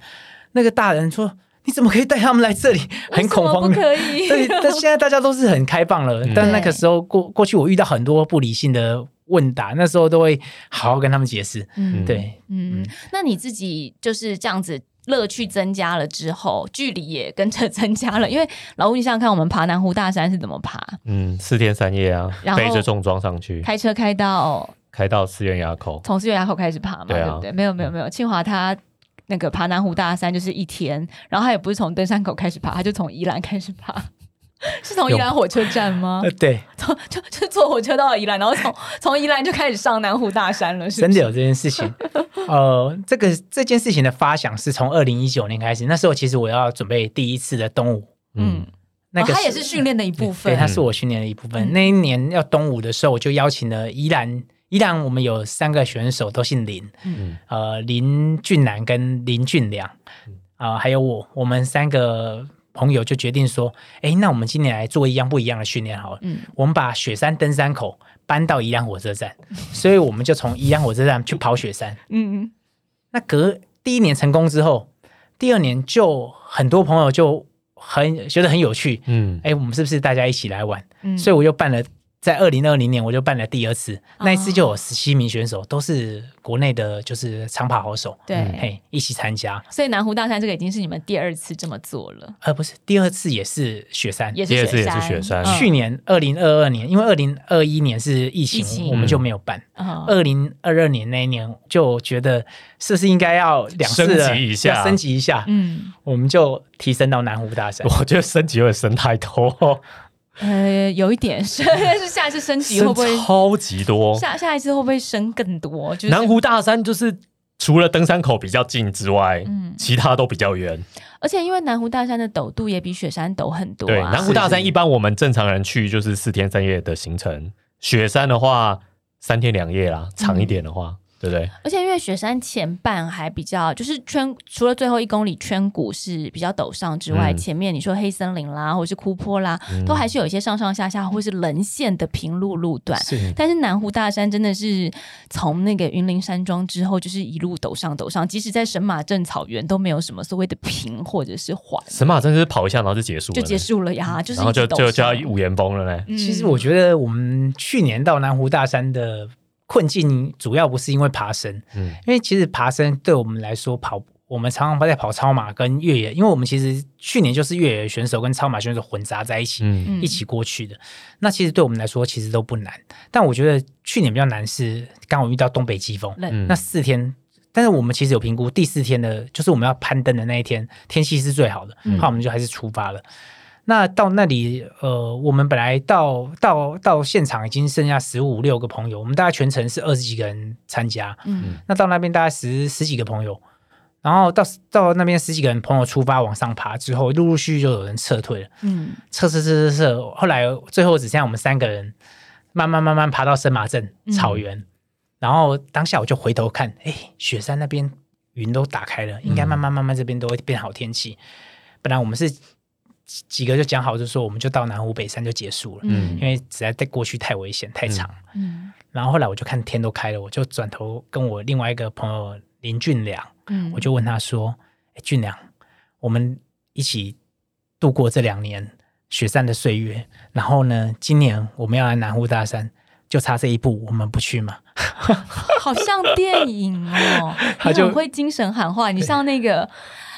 那个大人说：“你怎么可以带他们来这里？” (laughs) 很恐慌可以？对，但现在大家都是很开放了。嗯但那个时候过过去，我遇到很多不理性的问答，那时候都会好好跟他们解释。嗯对，嗯，那你自己就是这样子乐趣增加了之后，距离也跟着增加了。因为老吴，你想想看，我们爬南湖大山是怎么爬？嗯，四天三夜啊然，背着重装上去，开车开到开到四院垭口，从四月垭口开始爬嘛，对啊对不对？没有没有没有，清华它那个爬南湖大山就是一天，然后他也不是从登山口开始爬，他就从宜兰开始爬。(laughs) 是从宜兰火车站吗？呃，对，从就 (laughs) 就坐火车到了宜兰，然后从 (laughs) 从宜兰就开始上南湖大山了，是？真的有这件事情。呃，这个这件事情的发想是从二零一九年开始，那时候其实我要准备第一次的东舞，嗯，那个哦它也是训练的一部对，分。它是我训练的一部分。嗯那一年要东舞的时候，我就邀请了宜兰，宜兰我们有三个选手都姓林，嗯呃，林俊南跟林俊良，啊、还有我，我们三个朋友就决定说，哎，那我们今年来做一样不一样的训练好了。嗯我们把雪山登山口搬到宜兰火车站，(laughs) 所以我们就从宜兰火车站去跑雪山。嗯嗯那隔第一年成功之后，第二年就很多朋友就很觉得很有趣，嗯，哎，我们是不是大家一起来玩？嗯所以我又办了，在二零二零年我就办了第二次，那一次就有十七名选手，都是国内的，就是长跑好手，对。嘿，一起参加。所以南湖大山这个已经是你们第二次这么做了，呃，不是，第二次也是雪山。也是第二次也是雪山。嗯去年二零二二年，因为二零二一年是疫情，疫情我们就没有办。嗯二零二二年那一年就觉得是不是应该要两次升级一下升级一下，嗯，我们就提升到南湖大山。我觉得升级有点升太多，呃，有一点 (laughs) 是，但是下一次升级会不会？超级多。下下一次会不会升更多？就是南湖大山就是除了登山口比较近之外，嗯其他都比较远。而且因为南湖大山的陡度也比雪山陡很多对，啊。南湖大山一般我们正常人去就是四天三夜的行程，雪山的话三天两夜啦，长一点的话，对不对？而且因为雪山前半还比较，就是圈除了最后一公里圈谷是比较陡上之外，嗯前面你说黑森林啦，或者是枯坡啦，都还是有一些上上下下或是棱线的平路路段。是但是南湖大山真的是从那个云林山庄之后，就是一路陡上陡上，即使在神马镇草原都没有什么所谓的平或者是缓，神马镇是跑一下然后就结束了，就结束了呀，就是然后就就就要五岩峰了嘞。嗯其实我觉得我们去年到南湖大山的困境，主要不是因为爬升，嗯。因为其实爬升对我们来说跑。我们常常在跑超马跟越野，因为我们其实去年就是越野选手跟超马选手混杂在一起，嗯。嗯一起过去的。那其实对我们来说其实都不难，但我觉得去年比较难是刚好遇到东北季风，冷。嗯。那四天，但是我们其实有评估第四天的，就是我们要攀登的那一天，天气是最好的，嗯。那、我们就还是出发了。那到那里，呃，我们本来到到到现场已经剩下十五六个朋友，我们大概全程是二十几个人参加。嗯。那到那边大概十十几个朋友，然后到到那边十几个人朋友出发往上爬之后，陆陆续续就有人撤退了，嗯。撤撤撤撤撤，后来最后只剩下我们三个人，慢慢慢慢爬到深马镇嗯。草原，然后当下我就回头看，哎，雪山那边云都打开了，应该慢慢慢慢这边都会变好天气。本来我们是几几个就讲好，就说我们就到南湖北山就结束了，嗯因为实在在过去太危险太长。嗯然后后来我就看天都开了，我就转头跟我另外一个朋友林俊良，嗯我就问他说：“哎，俊良，我们一起度过这两年雪山的岁月，然后呢，今年我们要来南湖大山，就差这一步，我们不去吗？好像电影哦，(laughs) 他就你很会精神喊话，你像那个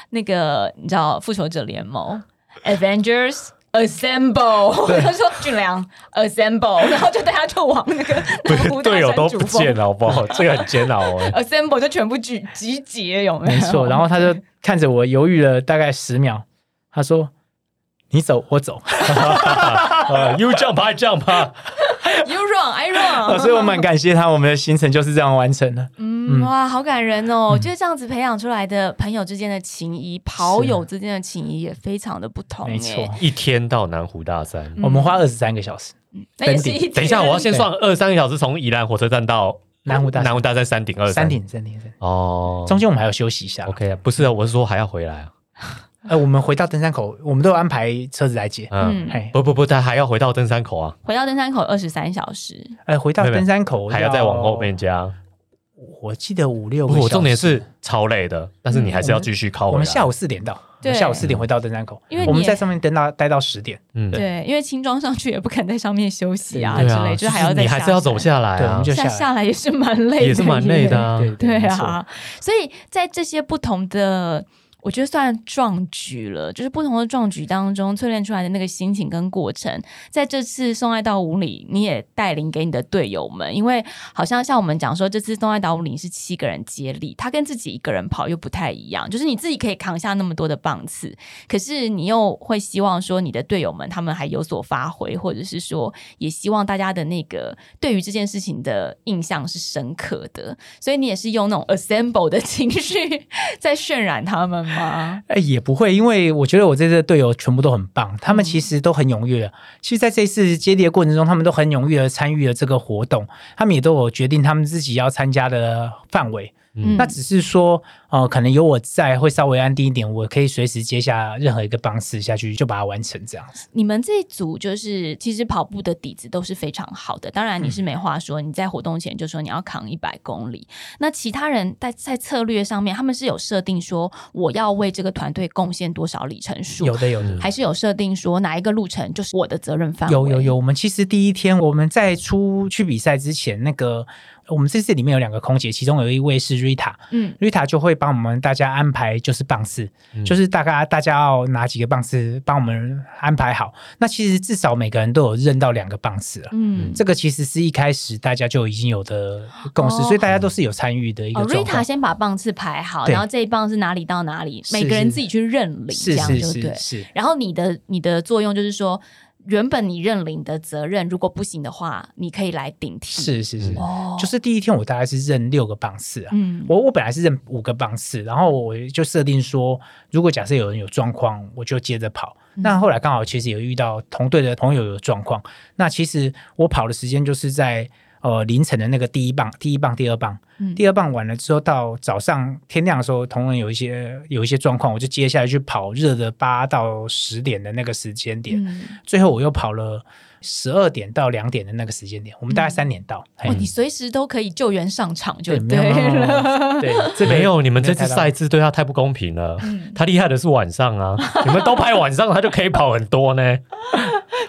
那个，你知道《复仇者联盟》Avengers。Assemble，他说俊良 Assemble，(laughs) 然后就大家就往那个南湖队友都不见了，好不好？(laughs) 这个很煎熬哎。Assemble 就全部集集结，有没有？没错。然后他就看着我犹豫了大概十秒，他说：‘你走，我走。(laughs) 呃 You jump, I jump 啊。You run, I run。所以我蛮感谢他，我们的行程就是这样完成的。嗯，哇，好感人哦！我觉得这样子培养出来的朋友之间的情谊，跑友之间的情谊也非常的不同。没错哎，一天到南湖大山。嗯我们花二十三个小时，那也是一等一下，我要先算二三个小时，从宜兰火车站到南湖大山南湖大山山顶二山顶，山顶，山顶。哦。中间我们还要休息一下。OK 啊，不是啊，我是说还要回来啊。(laughs) 呃，我们回到登山口，我们都有安排车子来接。嗯，不不不，他还要回到登山口啊，回到登山口二十三小时，呃，回到登山口还要再往后面，加。我记得五六不过个小时。重点是超累的，但是你还是要继续靠。我们下午四点到，对下午四点回到登山口，因为我们在上面登到待到十点，嗯，对，因为轻装上去也不肯在上面休息啊之类，就是还要再你还是要走下来对，我啊们，就下来。下下来也是蛮累的，也是蛮累的。啊。对对啊，所以在这些不同的我觉得算壮举了，就是不同的壮举当中淬炼出来的那个心情跟过程，在这次送爱到五里，你也带领给你的队友们，因为好像像我们讲说，这次送爱到五里是七个人接力，他跟自己一个人跑又不太一样，就是你自己可以扛下那么多的棒次，可是你又会希望说你的队友们他们还有所发挥，或者是说也希望大家的那个对于这件事情的印象是深刻的，所以你也是用那种 assemble 的情绪 (laughs) 在渲染他们吗？(laughs) 哎，也不会，因为我觉得我这次的队友全部都很棒，他们其实都很踊跃。其实，在这次接力的过程中，他们都很踊跃的参与了这个活动，他们也都有决定他们自己要参加的范围。嗯那只是说，呃，可能有我在，会稍微安定一点，我可以随时接下任何一个棒次下去，就把它完成这样子。你们这一组就是其实跑步的底子都是非常好的，当然你是没话说，你在活动前就说你要扛一百公里。那其他人在在策略上面，他们是有设定说我要为这个团队贡献多少里程数，有的，有的。还是有设定说哪一个路程就是我的责任范围？有有有，我们其实第一天我们在出去比赛之前，那个我们这次里面有两个空姐，其中有一位是 Rita，嗯 Rita 就会帮我们大家安排就是棒次，嗯就是大概大家要拿几个棒次帮我们安排好。那其实至少每个人都有认到两个棒次了。嗯。这个其实是一开始大家就已经有的共识，哦所以大家都是有参与的一个。，Rita 先把棒次排好，然后这一棒是哪里到哪里，每个人自己去认领，这是样是就对是。是，然后你的你的作用就是说，原本你认领的责任，如果不行的话，你可以来顶替。是是是，哦，就是第一天我大概是认六个棒次啊。嗯我我本来是认五个棒次，然后我就设定说，如果假设有人有状况，我就接着跑。嗯那后来刚好其实有遇到同队的朋友有状况，那其实我跑的时间就是在呃凌晨的那个第一棒、第一棒、第二棒，嗯第二棒完了之后，到早上天亮的时候，同仁有一些有一些状况，我就接下来去跑热的八到十点的那个时间点，嗯，最后我又跑了十二点到两点的那个时间点，我们大概三点到。你随时都可以救援上场就对，了。(laughs) 对，这个没有，你们这次赛制对他太不公平了。嗯他厉害的是晚上啊，你们都拍晚上，他就可以跑很多呢。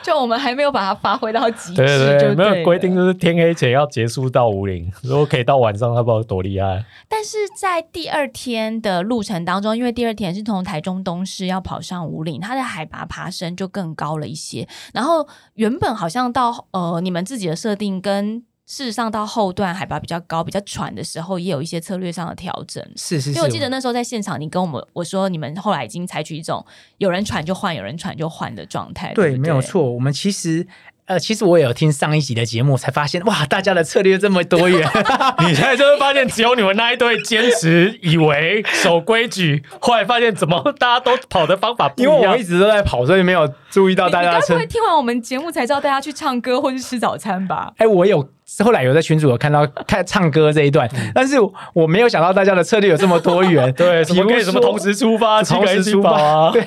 就我们还没有把它发挥到极致，对对对，就没有规定了。就是天黑前要结束到五岭，(laughs) 如果可以到晚上，他不知道多厉害。但是在第二天的路程当中，因为第二天是从台中东市要跑上五岭，它的海拔爬升就更高了一些。然后原本好像到呃你们自己的设定跟事实上到后段海拔比较高、比较喘的时候，也有一些策略上的调整。是是是，因为我记得那时候在现场，你跟我们我说你们后来已经采取一种有人喘就换，有人喘就换的状态。对，不没有。错。我们其实呃，其实我也有听上一集的节目，才发现哇，大家的策略这么多元。(laughs) 你现在就会发现，只有你们那一队坚持以为守规矩，后来发现怎么大家都跑的方法不一样因为我一。直都在跑，所以没有注意到大家的车你该不会。听完我们节目才知道大家去唱歌或是吃早餐吧？哎，我有后来有在群主有看到看唱歌这一段，但是我没有想到大家的策略有这么多元。(laughs) 对，什么可以什么同时出发，同时出发啊？(laughs) 对，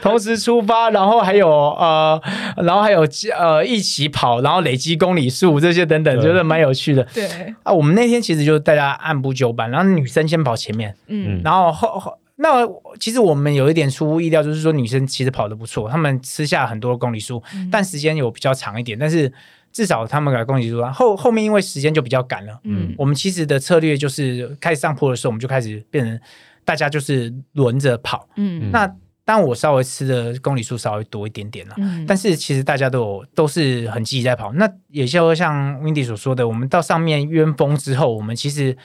同时出发，然后还有呃，然后还有呃一起跑，然后累积公里数这些等等，对。觉得蛮有趣的。对，啊，我们那天其实就大家按部就班，然后女生先跑前面，嗯。然后后后那其实我们有一点出乎意料，就是说女生其实跑得不错，她们吃下很多公里数，嗯。但时间有比较长一点，但是至少他们的公里数后后面因为时间就比较赶了，嗯我们其实的策略就是开始上坡的时候，我们就开始变成大家就是轮着跑，嗯那当我稍微吃的公里数稍微多一点点了。嗯但是其实大家都有都是很积极在跑，那也就像 Windy 所说的，我们到上面冤风之后，我们其实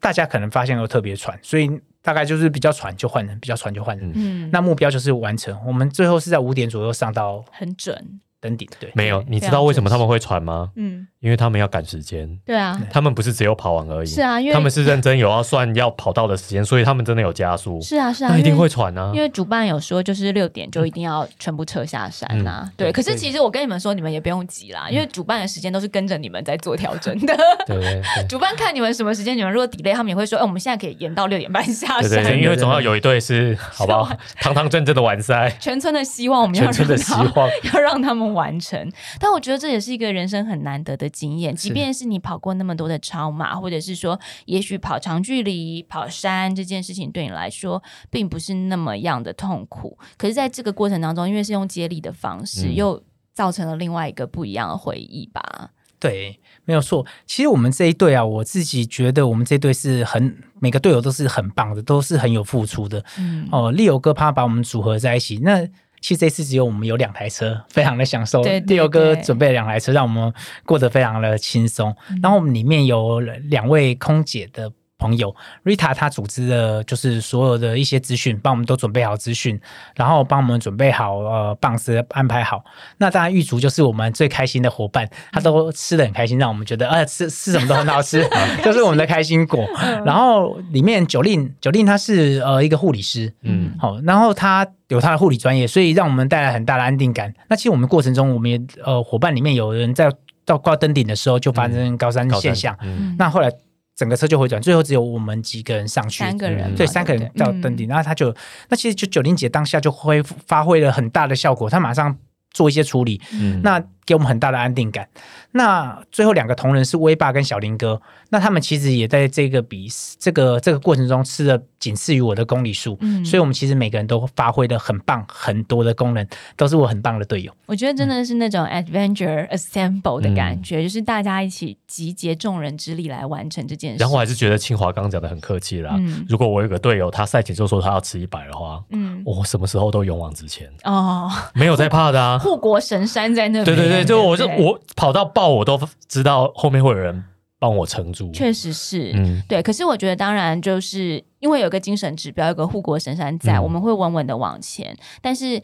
大家可能发现都特别喘，所以大概就是比较喘就换人，比较喘就换人。嗯那目标就是完成，我们最后是在五点左右上到很准。登顶。对，没有，你知道为什么他们会喘吗？嗯，因为他们要赶时间，对啊，他们不是只有跑完而已，是啊，因为他们是认真有要算要跑到的时间，所以他们真的有加速，是啊是啊，那一定会喘啊因。为主办有说，就是六点就一定要全部撤下山呐、嗯对，可是其实我跟你们说，你们也不用急啦，因为主办的时间都是跟着你们在做调整的。对。(laughs) 主办看你们什么时间，你们如果 delay，他们也会说，哎、我们现在可以延到六点半下山。对，因为总要有一队是 (laughs) 好不好？堂堂正正的完赛，全村的希望，我们要全村的希望。(laughs) 要让他们完成。但我觉得这也是一个人生很难得的经验，即便是你跑过那么多的超马，或者是说，也许跑长距离、跑山这件事情对你来说并不是那么样的痛苦，可是在这个过程当中，因为是用接力的方式，嗯又造成了另外一个不一样的回忆吧。对，没有错。其实我们这一队啊，我自己觉得我们这一队是很每个队友都是很棒的，都是很有付出的。嗯，哦，利友哥怕把我们组合在一起，那其实这次只有我们有两台车，非常的享受。对对对，六哥准备了两台车，让我们过得非常的轻松。嗯然后我们里面有两位空姐的。朋友，Rita 她组织的就是所有的一些资讯，帮我们都准备好资讯，然后帮我们准备好呃棒子安排好。那当然玉竹就是我们最开心的伙伴，他都吃的很开心，让我们觉得呃吃吃什么都很好吃，(laughs) 就是我们的开心果。然后里面九令九令他是呃一个护理师，嗯，好，然后他有他的护理专业，所以让我们带来很大的安定感。那其实我们过程中，我们也呃伙伴里面有人在到挂登顶的时候就发生高山现象，嗯。那后来整个车就回转，最后只有我们几个人上去，三个人对，三个人到登顶，然后他就那其实就九零姐当下就恢复发挥了很大的效果，她马上做一些处理，嗯。那给我们很大的安定感。那最后两个同仁是威爸跟小林哥，那他们其实也在这个比这个这个过程中吃了仅次于我的公里数，嗯所以我们其实每个人都发挥的很棒，很多的功能都是我很棒的队友。我觉得真的是那种 adventure assemble 的嗯感觉，就是大家一起集结众人之力来完成这件事。然后我还是觉得清华刚刚讲的很客气啦。嗯如果我有个队友，他赛前就说他要吃一百的话，嗯我什么时候都勇往直前，哦，没有在怕的啊。护国神山在那边。对对对，就我就我跑到爆，我都知道后面会有人帮我撑住。确实是。嗯，对，可是我觉得，当然就是因为有个精神指标，有个护国神山在，嗯我们会稳稳的往前。但是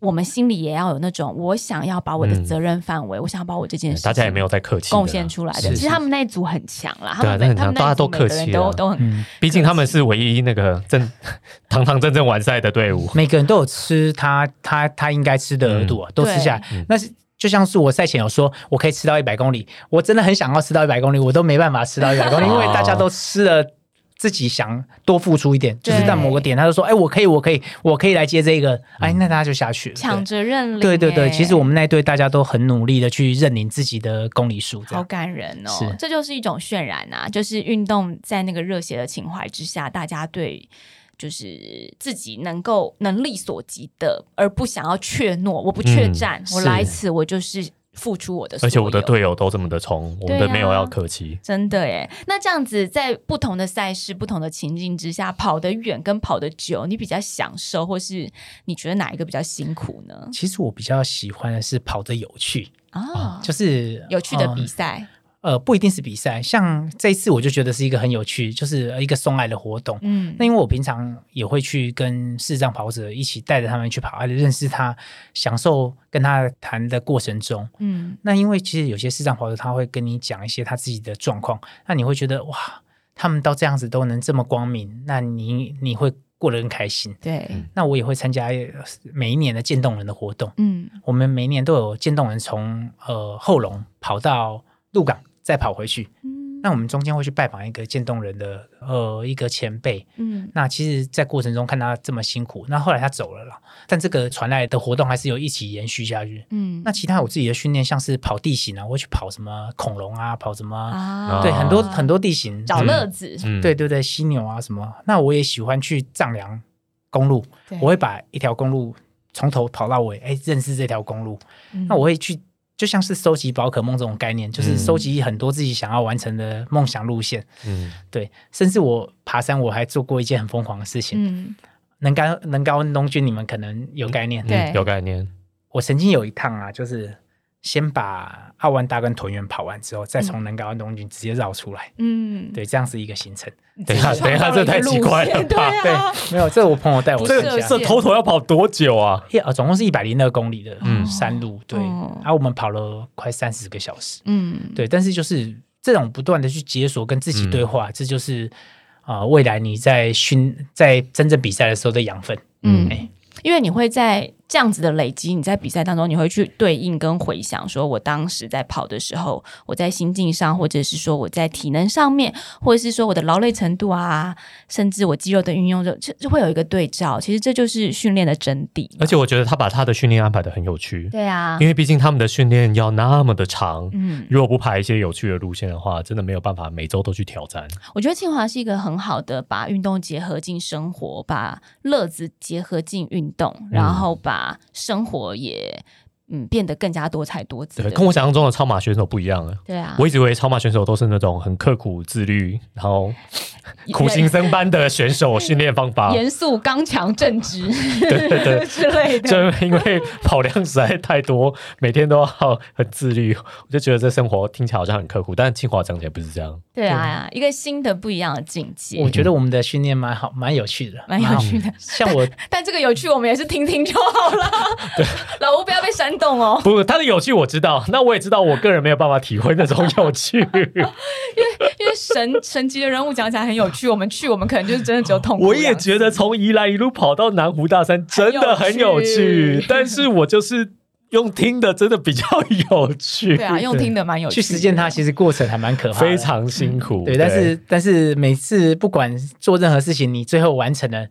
我们心里也要有那种，我想要把我的嗯责任范围，我想要把我这件事情大家也没有在客气贡献出来的。是其实他们那一组很强啦，他对啊们他们那很强大家都客气啊都都很嗯，毕竟他们是唯一那个正 (laughs) 堂堂正正完赛的队伍。每个人都有吃他他他应该吃的额度啊，都吃下来。嗯那是就像是我赛前有说，我可以吃到一百公里，我真的很想要吃到一百公里，我都没办法吃到一百公里，因为大家都吃了。自己想多付出一点，就是在某个点，他就说：“哎，我可以，我可以，我可以来接这个。”哎，那大家就下去了。抢着认领。对对对，哎其实我们那队大家都很努力的去认领自己的公里数，好感人哦是，这就是一种渲染啊，就是运动在那个热血的情怀之下，大家对。就是自己能够能力所及的，而不想要怯懦。我不怯嗯战，我来此，我就是付出我的所有。而且我的队友都这么的冲，我们的没有要客气。真的耶。那这样子，在不同的赛事、不同的情境之下，跑得远跟跑得久，你比较享受，或是你觉得哪一个比较辛苦呢？其实我比较喜欢的是跑得有趣，啊，就是有趣的呃比赛，呃，不一定是比赛，像这一次我就觉得是一个很有趣，就是一个送爱的活动。嗯那因为我平常也会去跟视障跑者一起带着他们去跑，而且认识他，享受跟他谈的过程中。嗯那因为其实有些视障跑者他会跟你讲一些他自己的状况，那你会觉得哇，他们到这样子都能这么光明，那你你会过得更开心。对，那我也会参加呃每一年的渐冻人的活动，嗯我们每一年都有渐冻人从呃后龙跑到鹿港，再跑回去。嗯。那我们中间会去拜访一个渐冻人的呃一个前辈。嗯。那其实，在过程中看他这么辛苦，那后来他走了啦，但这个传来的活动还是有一起延续下去。嗯。那其他我自己的训练，像是跑地形啊，我会去跑什么恐龙啊，跑什么，啊。对，很多很多地形，找嗯乐子，嗯，对对对，犀牛啊什么。那我也喜欢去丈量公路，我会把一条公路从头跑到尾，哎，认识这条公路。嗯。那我会去，就像是收集宝可梦这种概念，就是嗯收集很多自己想要完成的梦想路线。嗯，对，甚至我爬山，我还做过一件很疯狂的事情。嗯能高能高温东君，你们可能有概念。对嗯有概念。我曾经有一趟啊，就是先把奥万大跟屯园跑完之后，再从能高温东军直接绕出来。嗯，对，这样是一个行程。等一下，等一下，这太奇怪了 (laughs) 对吧？对，没有，这我朋友带我不参加设限。这头头要跑多久啊？一啊，总共是一百零二公里的嗯。山路，对，哦。然后我们跑了快三十个小时，嗯，对，但是就是这种不断的去解锁跟自己对嗯。话，这就是啊、呃未来你在训在真正比赛的时候的养分。嗯。哎，因为你会在这样子的累积，你在比赛当中，你会去对应跟回想，说我当时在跑的时候，我在心境上，或者是说我在体能上面，或者是说我的劳累程度啊，甚至我肌肉的运用，就就就会有一个对照。其实这就是训练的真谛。而且我觉得他把他的训练安排的很有趣，对啊因，为毕竟他们的训练要那么的长，嗯，如果不排一些有趣的路线的话，真的没有办法每周都去挑战。我觉得清华是一个很好的把运动结合进生活，把乐子结合进运动，然后把生活也嗯变得更加多彩多姿对，跟我想象中的超马选手不一样了。对啊，我一直以为超马选手都是那种很刻苦自律，然后苦行僧般的选手训练方法。(laughs) 严肃、刚强、正直 (laughs) 对对对，(laughs) 之类的。就因为跑量实在太多，每天都要很自律，我就觉得这生活听起来好像很刻苦，但是清华讲起来不是这样。对啊，一个新的不一样的境界我，觉得我们的训练蛮好，蛮有趣的，蛮有趣的。像我但这个有趣，我们也是听听就好了。老吴不要被煽动哦，(laughs) 不，他的有趣我知道，那我也知道，我个人没有办法体会那种有趣。(laughs) 因为因为神神级的人物讲起来很有趣，我们去我们可能就是真的只有痛苦。我也觉得从宜兰一路跑到南湖大山真的很有趣趣，但是我就是用听的，真的比较有趣。对啊，用听的蛮有趣的。去实践它，其实过程还蛮可怕的，非常辛苦。对。但是但是每次不管做任何事情，你最后完成了，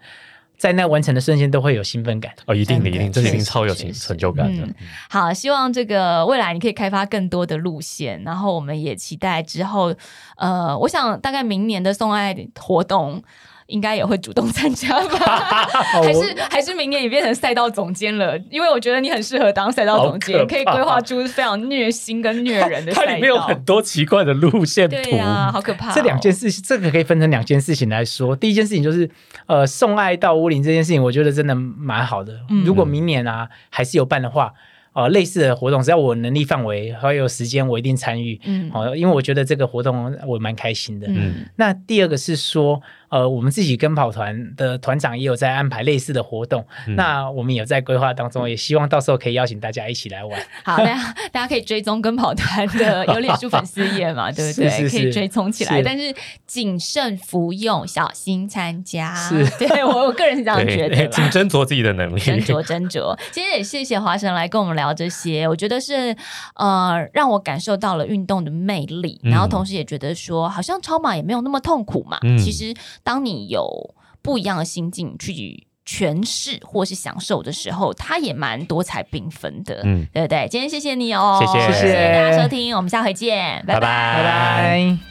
在那完成的瞬间都会有兴奋感。哦，一定的，一定，这一定超有成成就感的嗯。好，希望这个未来你可以开发更多的路线，然后我们也期待之后，呃，我想大概明年的送爱活动。应该也会主动参加吧？(laughs) 还是还是明年也变成赛道总监了？因为我觉得你很适合当赛道总监，可可以规划出非常虐心跟虐人的赛道。它里面有很多奇怪的路线图对，啊，好可怕哦、这两件事情，这个可以分成两件事情来说。第一件事情就是，呃，送爱到乌林这件事情，我觉得真的蛮好的。嗯如果明年啊还是有办的话，呃，类似的活动，只要我能力范围还有时间，我一定参与。嗯好、因为我觉得这个活动我蛮开心的。嗯那第二个是说，呃，我们自己跟跑团的团长也有在安排类似的活动，嗯那我们有在规划当中，也希望到时候可以邀请大家一起来玩。好，大家大家可以追踪跟跑团的有脸书粉丝页嘛，(laughs) 对不对？是是是可以追踪起来，是但是谨慎服用，小心参加。是对我我个人是这样觉，得请。斟酌自己的能力。斟酌斟酌，今天也谢谢华神来跟我们聊这些，我觉得是呃让我感受到了运动的魅力，嗯然后同时也觉得说，好像超马也没有那么痛苦嘛。嗯其实当你有不一样的心境去诠释或是享受的时候，它也蛮多彩缤纷的，嗯对不对？今天谢谢你哦，谢谢谢谢大家收听，我们下回见，拜拜拜拜拜。